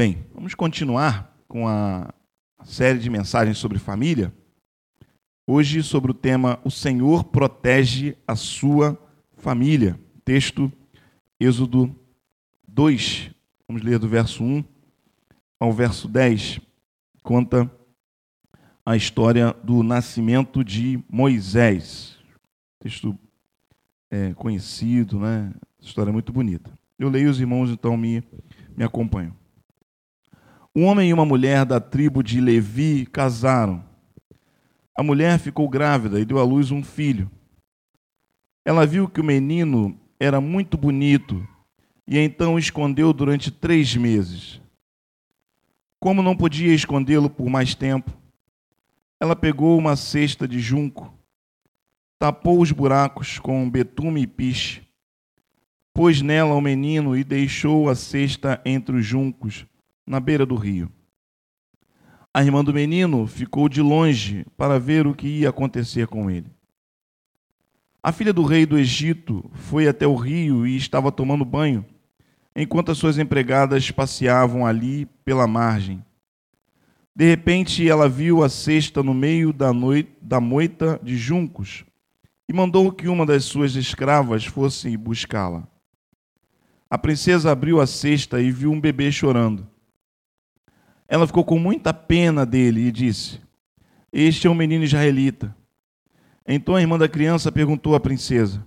Bem, vamos continuar com a série de mensagens sobre família. Hoje sobre o tema O Senhor protege a sua família. Texto Êxodo 2. Vamos ler do verso 1 ao verso 10. Conta a história do nascimento de Moisés. Texto é, conhecido, né? História muito bonita. Eu leio, os irmãos então me, me acompanham. Um homem e uma mulher da tribo de Levi casaram. A mulher ficou grávida e deu à luz um filho. Ela viu que o menino era muito bonito e então o escondeu durante três meses. Como não podia escondê-lo por mais tempo, ela pegou uma cesta de junco, tapou os buracos com betume e piche, pôs nela o menino e deixou a cesta entre os juncos na beira do rio. A irmã do menino ficou de longe para ver o que ia acontecer com ele. A filha do rei do Egito foi até o rio e estava tomando banho, enquanto as suas empregadas passeavam ali pela margem. De repente, ela viu a cesta no meio da, noite, da moita de juncos e mandou que uma das suas escravas fosse buscá-la. A princesa abriu a cesta e viu um bebê chorando. Ela ficou com muita pena dele e disse: Este é um menino israelita. Então a irmã da criança perguntou à princesa: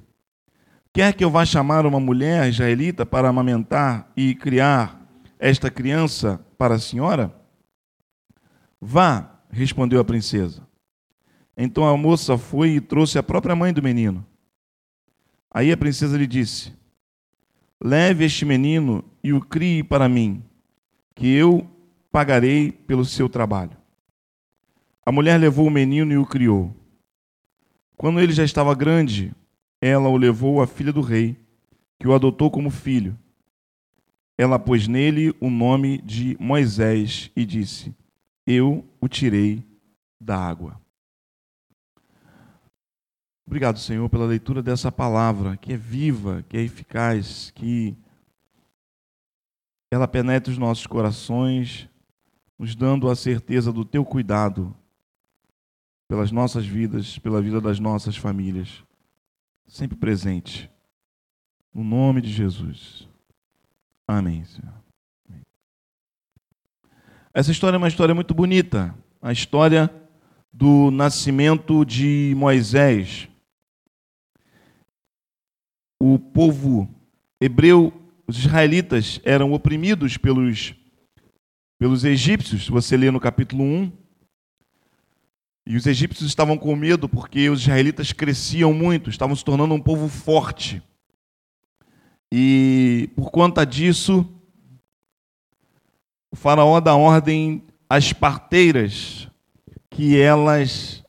Quer que eu vá chamar uma mulher israelita para amamentar e criar esta criança para a senhora? Vá, respondeu a princesa. Então a moça foi e trouxe a própria mãe do menino. Aí a princesa lhe disse: Leve este menino e o crie para mim, que eu pagarei pelo seu trabalho. A mulher levou o menino e o criou. Quando ele já estava grande, ela o levou à filha do rei, que o adotou como filho. Ela pôs nele o nome de Moisés e disse: Eu o tirei da água. Obrigado, Senhor, pela leitura dessa palavra, que é viva, que é eficaz, que ela penetra os nossos corações, nos dando a certeza do teu cuidado pelas nossas vidas, pela vida das nossas famílias, sempre presente. No nome de Jesus. Amém, Senhor. Essa história é uma história muito bonita, a história do nascimento de Moisés. O povo hebreu, os israelitas, eram oprimidos pelos pelos egípcios, você lê no capítulo 1. E os egípcios estavam com medo porque os israelitas cresciam muito, estavam se tornando um povo forte. E por conta disso, o faraó dá ordem às parteiras que elas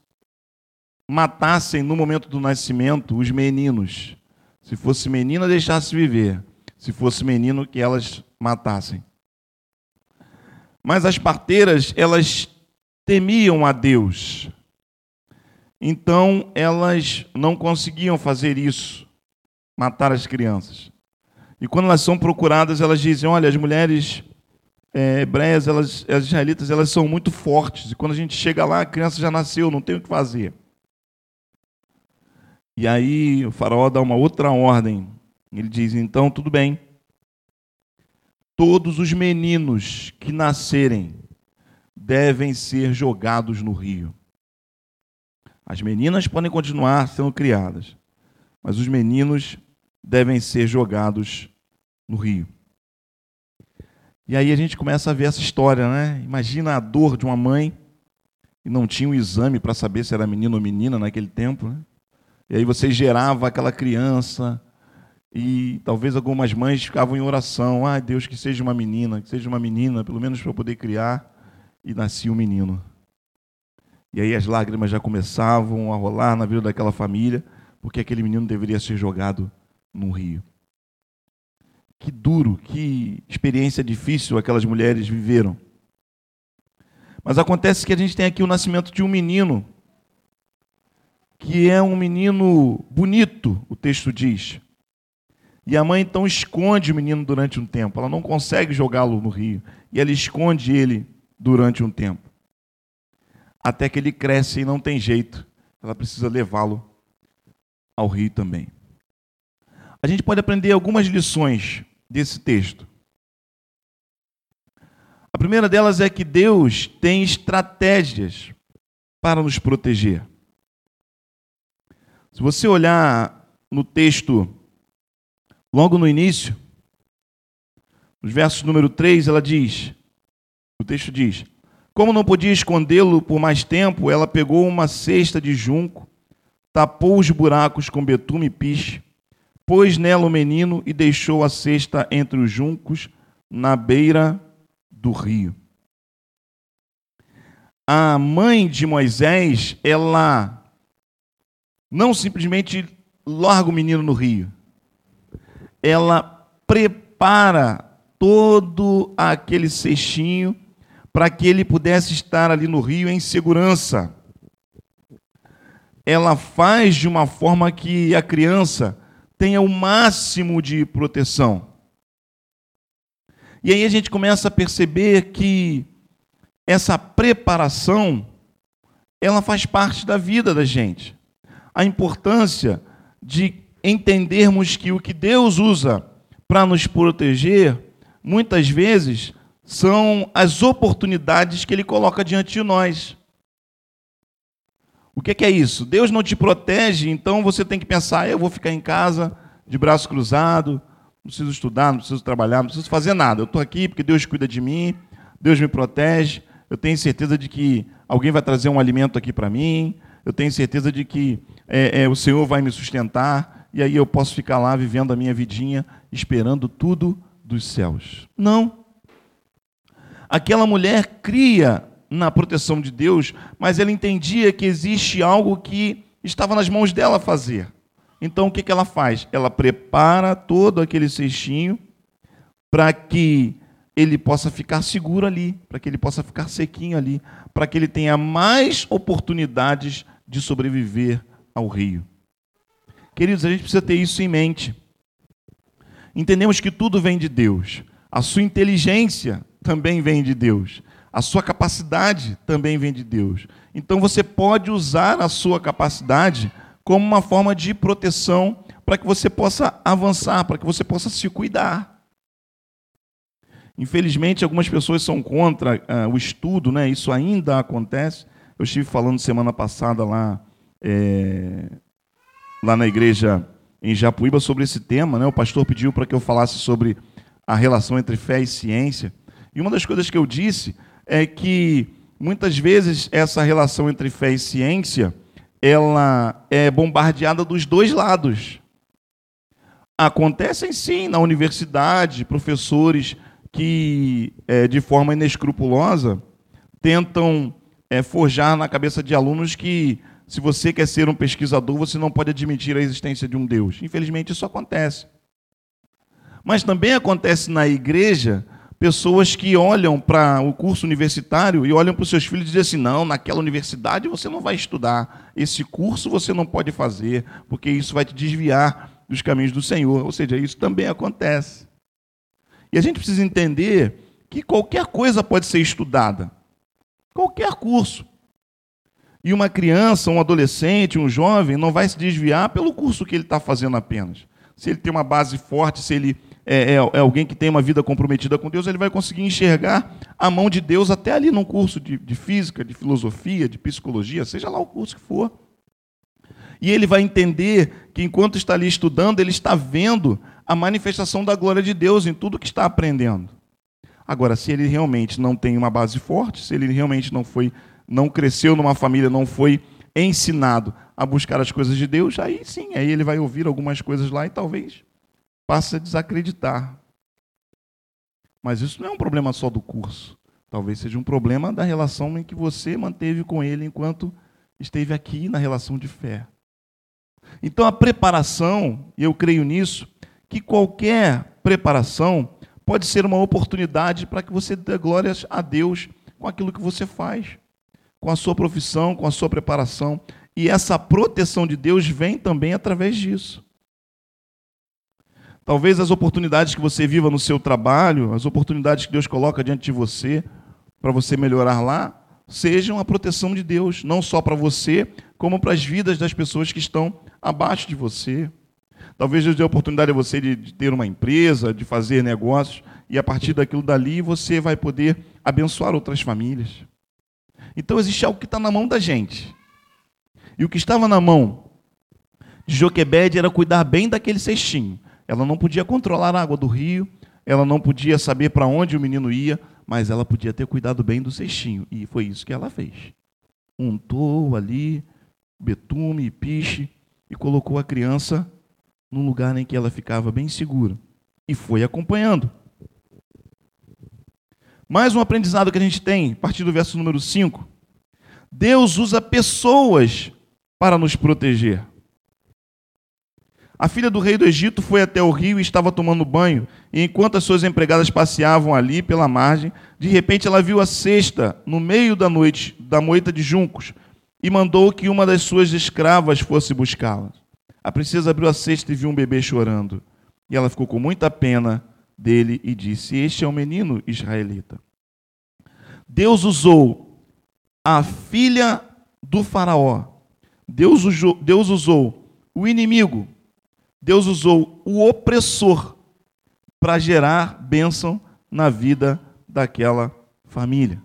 matassem no momento do nascimento os meninos. Se fosse menina, deixasse viver. Se fosse menino, que elas matassem. Mas as parteiras, elas temiam a Deus. Então, elas não conseguiam fazer isso, matar as crianças. E quando elas são procuradas, elas dizem: olha, as mulheres é, hebreias, elas, as israelitas, elas são muito fortes. E quando a gente chega lá, a criança já nasceu, não tem o que fazer. E aí o faraó dá uma outra ordem. Ele diz: então, tudo bem, Todos os meninos que nascerem devem ser jogados no rio. As meninas podem continuar sendo criadas, mas os meninos devem ser jogados no rio. E aí a gente começa a ver essa história, né? Imagina a dor de uma mãe e não tinha um exame para saber se era menino ou menina naquele tempo, né? E aí você gerava aquela criança, e talvez algumas mães ficavam em oração: ah, Deus, que seja uma menina, que seja uma menina, pelo menos para poder criar. E nascia um menino. E aí as lágrimas já começavam a rolar na vida daquela família, porque aquele menino deveria ser jogado num rio. Que duro, que experiência difícil aquelas mulheres viveram. Mas acontece que a gente tem aqui o nascimento de um menino, que é um menino bonito, o texto diz E a mãe então esconde o menino durante um tempo. Ela não consegue jogá-lo no rio. E ela esconde ele durante um tempo. Até que ele cresce e não tem jeito. Ela precisa levá-lo ao rio também. A gente pode aprender algumas lições desse texto. A primeira delas é que Deus tem estratégias para nos proteger. Se você olhar no texto, logo no início, nos versos número 3, ela diz: o texto diz: Como não podia escondê-lo por mais tempo, ela pegou uma cesta de junco, tapou os buracos com betume e piche, pôs nela o menino e deixou a cesta entre os juncos na beira do rio. A mãe de Moisés, ela não simplesmente larga o menino no rio, ela prepara todo aquele cestinho para que ele pudesse estar ali no rio em segurança. Ela faz de uma forma que a criança tenha o máximo de proteção. E aí a gente começa a perceber que essa preparação ela faz parte da vida da gente. A importância de entendermos que o que Deus usa para nos proteger, muitas vezes são as oportunidades que ele coloca diante de nós. O que é isso? Deus não te protege, então você tem que pensar: eu vou ficar em casa de braço cruzado, não preciso estudar, não preciso trabalhar, não preciso fazer nada. Eu estou aqui porque Deus cuida de mim, Deus me protege. Eu tenho certeza de que alguém vai trazer um alimento aqui para mim. Eu tenho certeza de que é, é, o Senhor vai me sustentar. E aí eu posso ficar lá vivendo a minha vidinha, esperando tudo dos céus. Não aquela mulher cria na proteção de Deus, mas ela entendia que existe algo que estava nas mãos dela fazer. Então o que, que ela faz? Ela prepara todo aquele cestinho para que ele possa ficar seguro ali, para que ele possa ficar sequinho ali, para que ele tenha mais oportunidades de sobreviver ao rio. Queridos, a gente precisa ter isso em mente. Entendemos que tudo vem de Deus. A sua inteligência também vem de Deus. A sua capacidade também vem de Deus. Então você pode usar a sua capacidade como uma forma de proteção para que você possa avançar, para que você possa se cuidar. Infelizmente, algumas pessoas são contra uh, o estudo, né? isso ainda acontece. Eu estive falando semana passada lá, é, lá na igreja em Japuíba sobre esse tema. Né? O pastor pediu para que eu falasse sobre a relação entre fé e ciência. E uma das coisas que eu disse é que muitas vezes essa relação entre fé e ciência ela é bombardeada dos dois lados. Acontecem sim na universidade professores que, é, de forma inescrupulosa, tentam é, forjar na cabeça de alunos que, se você quer ser um pesquisador, você não pode admitir a existência de um Deus. Infelizmente, isso acontece. Mas também acontece na igreja pessoas que olham para o curso universitário e olham para os seus filhos e dizem assim: não, naquela universidade você não vai estudar, esse curso você não pode fazer, porque isso vai te desviar dos caminhos do Senhor. Ou seja, isso também acontece. E a gente precisa entender que qualquer coisa pode ser estudada, qualquer curso. E uma criança, um adolescente, um jovem não vai se desviar pelo curso que ele está fazendo apenas. Se ele tem uma base forte, se ele é, é, é, alguém que tem uma vida comprometida com Deus, ele vai conseguir enxergar a mão de Deus até ali num curso de, de física, de filosofia, de psicologia, seja lá o curso que for. E ele vai entender que enquanto está ali estudando, ele está vendo a manifestação da glória de Deus em tudo que está aprendendo. Agora, se ele realmente não tem uma base forte, se ele realmente não foi, não cresceu numa família, não foi ensinado a buscar as coisas de Deus, aí sim, aí ele vai ouvir algumas coisas lá e talvez passa a desacreditar. Mas isso não é um problema só do curso. Talvez seja um problema da relação em que você manteve com ele enquanto esteve aqui na relação de fé. Então a preparação, e eu creio nisso, que qualquer preparação pode ser uma oportunidade para que você dê glórias a Deus com aquilo que você faz, com a sua profissão, com a sua preparação. E essa proteção de Deus vem também através disso. Talvez as oportunidades que você viva no seu trabalho, as oportunidades que Deus coloca diante de você, para você melhorar lá, sejam a proteção de Deus, não só para você, como para as vidas das pessoas que estão abaixo de você. Talvez Deus dê a oportunidade a você de, de ter uma empresa, de fazer negócios, e a partir daquilo dali você vai poder abençoar outras famílias. Então existe algo que está na mão da gente. E o que estava na mão de Joquebede era cuidar bem daquele cestinho. Ela não podia controlar a água do rio, ela não podia saber para onde o menino ia, mas ela podia ter cuidado bem do cestinho. E foi isso que ela fez. Untou ali betume e piche e colocou a criança num lugar em que ela ficava bem segura. E foi acompanhando. Mais um aprendizado que a gente tem, a partir do verso número 5. Deus usa pessoas para nos proteger. A filha do rei do Egito foi até o rio e estava tomando banho, e enquanto as suas empregadas passeavam ali pela margem, de repente ela viu a cesta no meio da noite da moita de juncos e mandou que uma das suas escravas fosse buscá-la. A princesa abriu a cesta e viu um bebê chorando. E ela ficou com muita pena dele e disse: Este é um menino israelita. Deus usou a filha do Faraó. Deus usou, Deus usou o inimigo. Deus usou o opressor para gerar bênção na vida daquela família.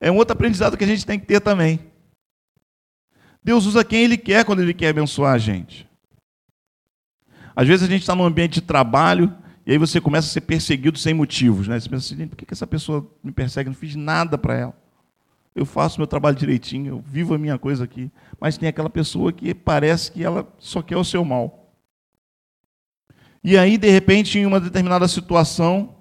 É um outro aprendizado que a gente tem que ter também. Deus usa quem Ele quer quando Ele quer abençoar a gente. Às vezes a gente está num ambiente de trabalho e aí você começa a ser perseguido sem motivos. Né? Você pensa assim, por que essa pessoa me persegue? Eu não fiz nada para ela. Eu faço meu trabalho direitinho, eu vivo a minha coisa aqui. Mas tem aquela pessoa que parece que ela só quer o seu mal. E aí, de repente, em uma determinada situação,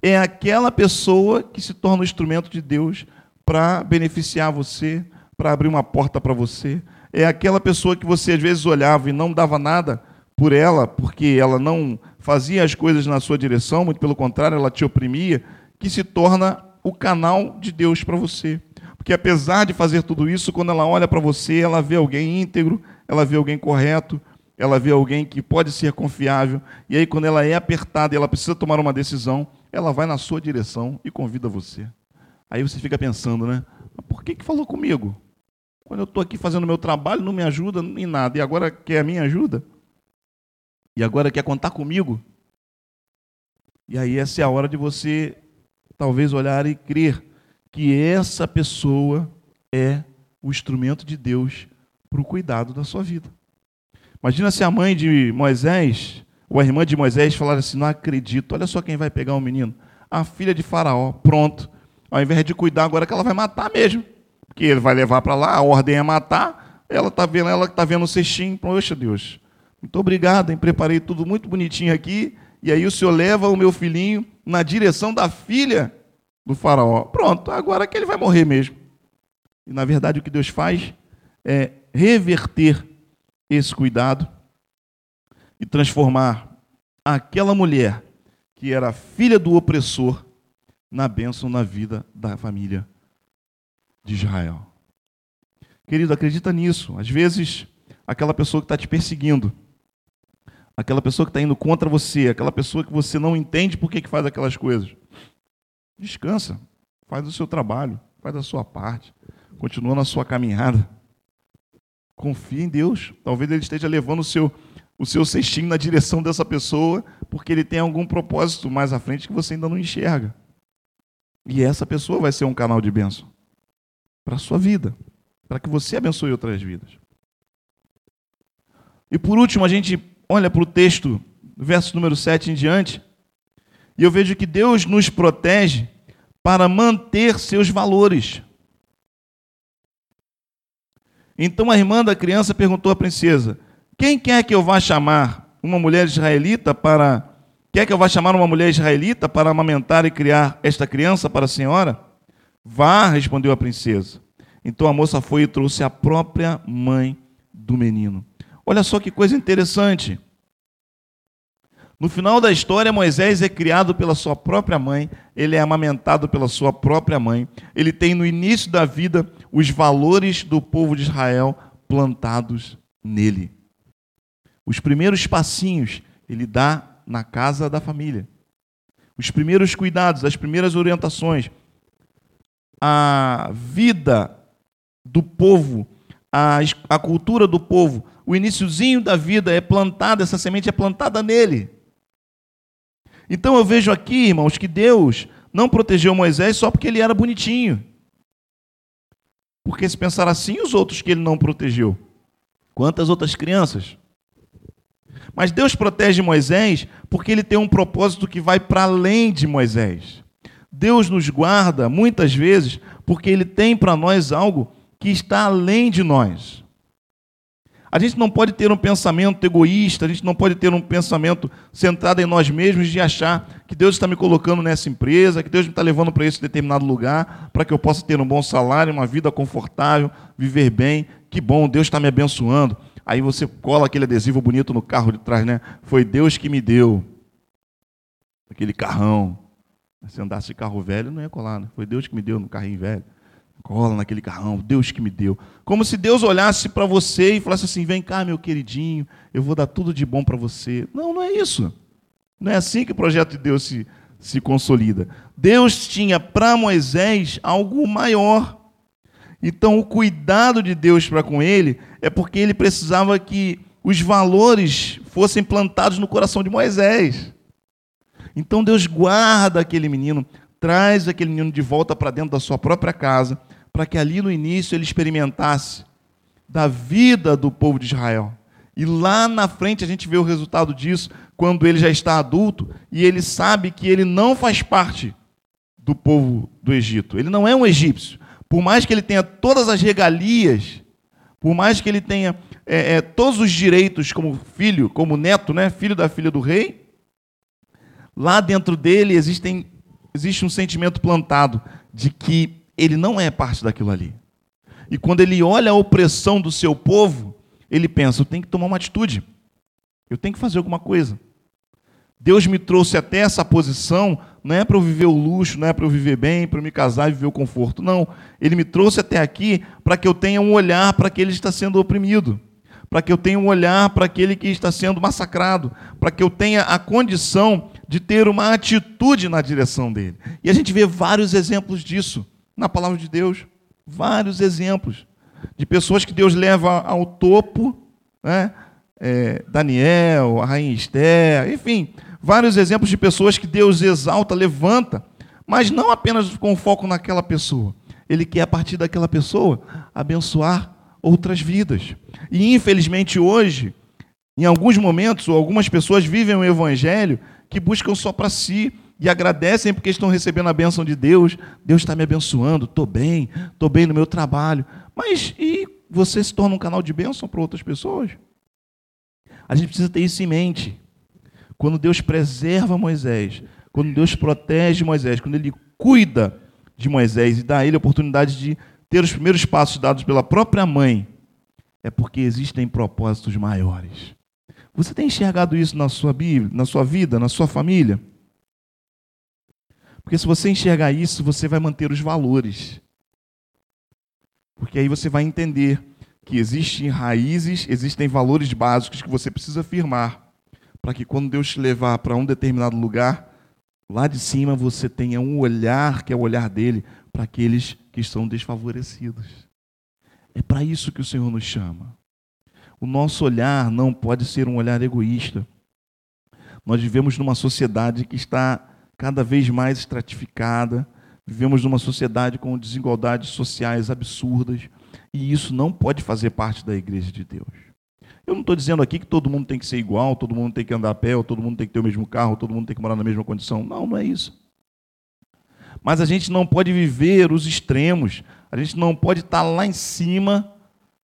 é aquela pessoa que se torna o instrumento de Deus para beneficiar você, para abrir uma porta para você. É aquela pessoa que você às vezes olhava e não dava nada por ela, porque ela não fazia as coisas na sua direção, muito pelo contrário, ela te oprimia, que se torna o canal de Deus para você. Porque apesar de fazer tudo isso, quando ela olha para você, ela vê alguém íntegro, ela vê alguém correto, ela vê alguém que pode ser confiável, e aí quando ela é apertada e ela precisa tomar uma decisão, ela vai na sua direção e convida você. Aí você fica pensando, né? Por que, que falou comigo? Quando eu estou aqui fazendo meu trabalho, não me ajuda em nada. E agora quer a minha ajuda? E agora quer contar comigo? E aí essa é a hora de você talvez olhar e crer que essa pessoa é o instrumento de Deus para o cuidado da sua vida. Imagina se a mãe de Moisés, ou a irmã de Moisés, falar assim: Não acredito, olha só quem vai pegar o menino. A filha de Faraó, pronto. Ao invés de cuidar, agora que ela vai matar mesmo que ele vai levar para lá, a ordem é matar, ela está vendo, ela está vendo o cestinho, poxa Deus, muito obrigado, hein? preparei tudo muito bonitinho aqui, e aí o senhor leva o meu filhinho na direção da filha do faraó. Pronto, agora que ele vai morrer mesmo. E na verdade o que Deus faz é reverter esse cuidado e transformar aquela mulher que era filha do opressor na bênção na vida da família de Israel. Querido, acredita nisso. Às vezes, aquela pessoa que está te perseguindo, aquela pessoa que está indo contra você, aquela pessoa que você não entende por que, que faz aquelas coisas, descansa, faz o seu trabalho, faz a sua parte, continua na sua caminhada. Confia em Deus. Talvez Ele esteja levando o seu, o seu cestinho na direção dessa pessoa, porque Ele tem algum propósito mais à frente que você ainda não enxerga. E essa pessoa vai ser um canal de bênção para a sua vida, para que você abençoe outras vidas. E por último, a gente olha para o texto, verso número 7 em diante, e eu vejo que Deus nos protege para manter seus valores. Então a irmã da criança perguntou à princesa: Quem quer que eu vá chamar uma mulher israelita para quer que eu vá chamar uma mulher israelita para amamentar e criar esta criança para a senhora? Vá, respondeu a princesa. Então a moça foi e trouxe a própria mãe do menino. Olha só que coisa interessante. No final da história, Moisés é criado pela sua própria mãe, ele é amamentado pela sua própria mãe, ele tem no início da vida os valores do povo de Israel plantados nele. Os primeiros passinhos ele dá na casa da família. Os primeiros cuidados, as primeiras orientações, a vida do povo, a, a cultura do povo, o iníciozinho da vida é plantada, essa semente é plantada nele. Então eu vejo aqui, irmãos, que Deus não protegeu Moisés só porque ele era bonitinho. Porque se pensar assim, os outros que ele não protegeu. Quantas outras crianças? Mas Deus protege Moisés porque ele tem um propósito que vai para além de Moisés. Deus nos guarda muitas vezes porque ele tem para nós algo que está além de nós. A gente não pode ter um pensamento egoísta, a gente não pode ter um pensamento centrado em nós mesmos de achar que Deus está me colocando nessa empresa, que Deus me está levando para esse determinado lugar, para que eu possa ter um bom salário, uma vida confortável, viver bem. Que bom, Deus está me abençoando. Aí você cola aquele adesivo bonito no carro de trás, né? Foi Deus que me deu. Aquele carrão. Se andasse de carro velho, não ia colar, né? Foi Deus que me deu no carrinho velho cola naquele carrão, Deus que me deu. Como se Deus olhasse para você e falasse assim: vem cá, meu queridinho, eu vou dar tudo de bom para você. Não, não é isso. Não é assim que o projeto de Deus se, se consolida. Deus tinha para Moisés algo maior. Então, o cuidado de Deus para com ele é porque ele precisava que os valores fossem plantados no coração de Moisés. Então, Deus guarda aquele menino, traz aquele menino de volta para dentro da sua própria casa, para que ali no início ele experimentasse da vida do povo de Israel. E lá na frente a gente vê o resultado disso quando ele já está adulto e ele sabe que ele não faz parte do povo do Egito. Ele não é um egípcio. Por mais que ele tenha todas as regalias, por mais que ele tenha é, é, todos os direitos como filho, como neto, né, filho da filha do rei, lá dentro dele existem, existe um sentimento plantado de que ele não é parte daquilo ali. E quando ele olha a opressão do seu povo, ele pensa: eu tenho que tomar uma atitude, eu tenho que fazer alguma coisa. Deus me trouxe até essa posição, não é para eu viver o luxo, não é para eu viver bem, para eu me casar e viver o conforto. Não. Ele me trouxe até aqui para que eu tenha um olhar para aquele que está sendo oprimido, para que eu tenha um olhar para aquele que está sendo massacrado, para que eu tenha a condição de ter uma atitude na direção dele. E a gente vê vários exemplos disso na palavra de Deus. Vários exemplos de pessoas que Deus leva ao topo, né? É, Daniel, a rainha Esther, enfim, vários exemplos de pessoas que Deus exalta, levanta, mas não apenas com foco naquela pessoa. Ele quer, a partir daquela pessoa, abençoar outras vidas. E infelizmente hoje, em alguns momentos, algumas pessoas vivem um evangelho que buscam só para si e agradecem porque estão recebendo a bênção de Deus. Deus está me abençoando, estou bem, estou bem no meu trabalho. Mas e você se torna um canal de bênção para outras pessoas? A gente precisa ter isso em mente. Quando Deus preserva Moisés, quando Deus protege Moisés, quando Ele cuida de Moisés e dá a ele a oportunidade de ter os primeiros passos dados pela própria mãe, é porque existem propósitos maiores. Você tem enxergado isso na sua Bíblia, na sua vida, na sua família? Porque se você enxergar isso, você vai manter os valores. Porque aí você vai entender que existem raízes, existem valores básicos que você precisa firmar, para que quando Deus te levar para um determinado lugar, lá de cima você tenha um olhar, que é o olhar dele, para aqueles que estão desfavorecidos. É para isso que o Senhor nos chama. O nosso olhar não pode ser um olhar egoísta. Nós vivemos numa sociedade que está cada vez mais estratificada. Vivemos numa sociedade com desigualdades sociais absurdas. E isso não pode fazer parte da igreja de Deus. Eu não estou dizendo aqui que todo mundo tem que ser igual, todo mundo tem que andar a pé, ou todo mundo tem que ter o mesmo carro, todo mundo tem que morar na mesma condição. Não, não é isso. Mas a gente não pode viver os extremos. A gente não pode estar lá em cima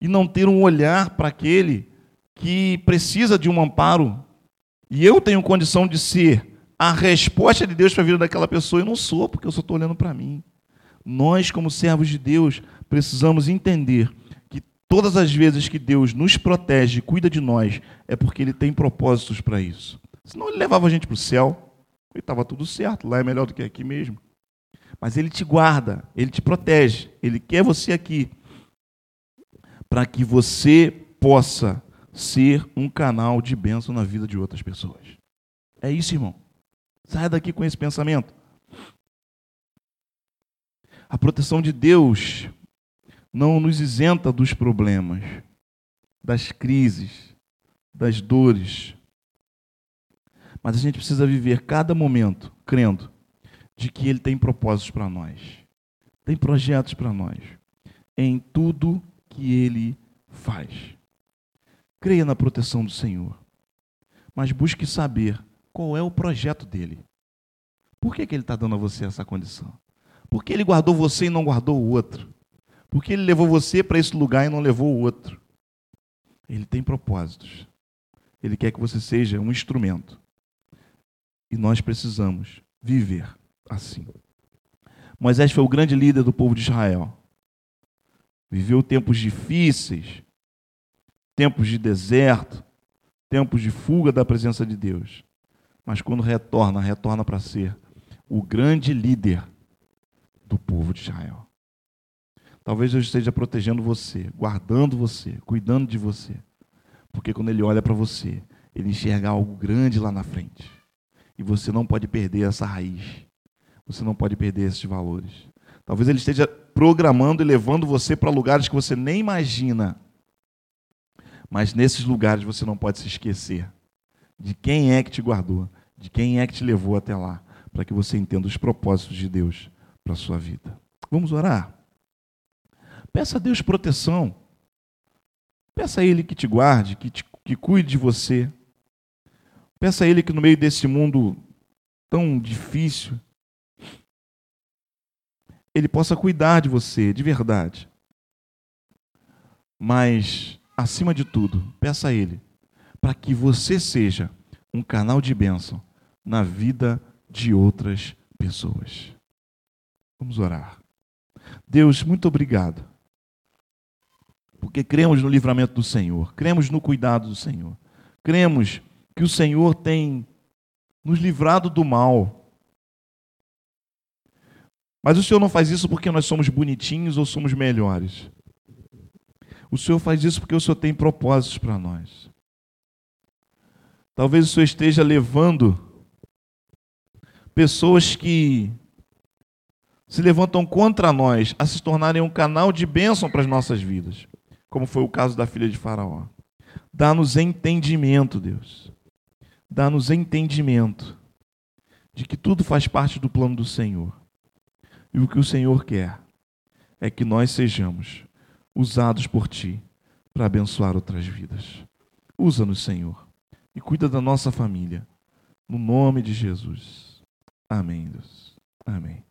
e não ter um olhar para aquele que precisa de um amparo. E eu tenho condição de ser a resposta de Deus para a vida daquela pessoa, eu não sou, porque eu só estou olhando para mim. Nós, como servos de Deus, precisamos entender que todas as vezes que Deus nos protege, cuida de nós, é porque Ele tem propósitos para isso. Senão Ele levava a gente para o céu e estava tudo certo, lá é melhor do que aqui mesmo. Mas Ele te guarda, Ele te protege, Ele quer você aqui para que você possa ser um canal de bênção na vida de outras pessoas. É isso, irmão. Saia daqui com esse pensamento. A proteção de Deus não nos isenta dos problemas, das crises, das dores. Mas a gente precisa viver cada momento crendo de que Ele tem propósitos para nós, tem projetos para nós, em tudo que Ele faz. Creia na proteção do Senhor, mas busque saber qual é o projeto dele. Por que, que ele está dando a você essa condição? Por que ele guardou você e não guardou o outro? Por que ele levou você para esse lugar e não levou o outro? Ele tem propósitos. Ele quer que você seja um instrumento. E nós precisamos viver assim. Moisés foi o grande líder do povo de Israel. Viveu tempos difíceis, tempos de deserto, tempos de fuga da presença de Deus. Mas quando retorna, retorna para ser o grande líder do povo de Israel. Talvez Deus esteja protegendo você, guardando você, cuidando de você. Porque quando Ele olha para você, Ele enxerga algo grande lá na frente. E você não pode perder essa raiz. Você não pode perder esses valores. Talvez Ele esteja programando e levando você para lugares que você nem imagina. Mas nesses lugares você não pode se esquecer de quem é que te guardou, de quem é que te levou até lá, para que você entenda os propósitos de Deus para a sua vida. Vamos orar? Peça a Deus proteção. Peça a Ele que te guarde, que, te, que cuide de você. Peça a Ele que no meio desse mundo tão difícil, Ele possa cuidar de você, de verdade. Mas, acima de tudo, peça a Ele para que você seja um canal de bênção na vida de outras pessoas. Vamos orar. Deus, muito obrigado porque cremos no livramento do Senhor, cremos no cuidado do Senhor, cremos que o Senhor tem nos livrado do mal. Mas o Senhor não faz isso porque nós somos bonitinhos ou somos melhores. O Senhor faz isso porque o Senhor tem propósitos para nós. Talvez o Senhor esteja levando pessoas que se levantam contra nós a se tornarem um canal de bênção para as nossas vidas como foi o caso da filha de Faraó. Dá-nos entendimento, Deus. Dá-nos entendimento de que tudo faz parte do plano do Senhor. E o que o Senhor quer é que nós sejamos usados por Ti para abençoar outras vidas. Usa-nos, Senhor, e cuida da nossa família. No nome de Jesus. Amém, Deus. Amém.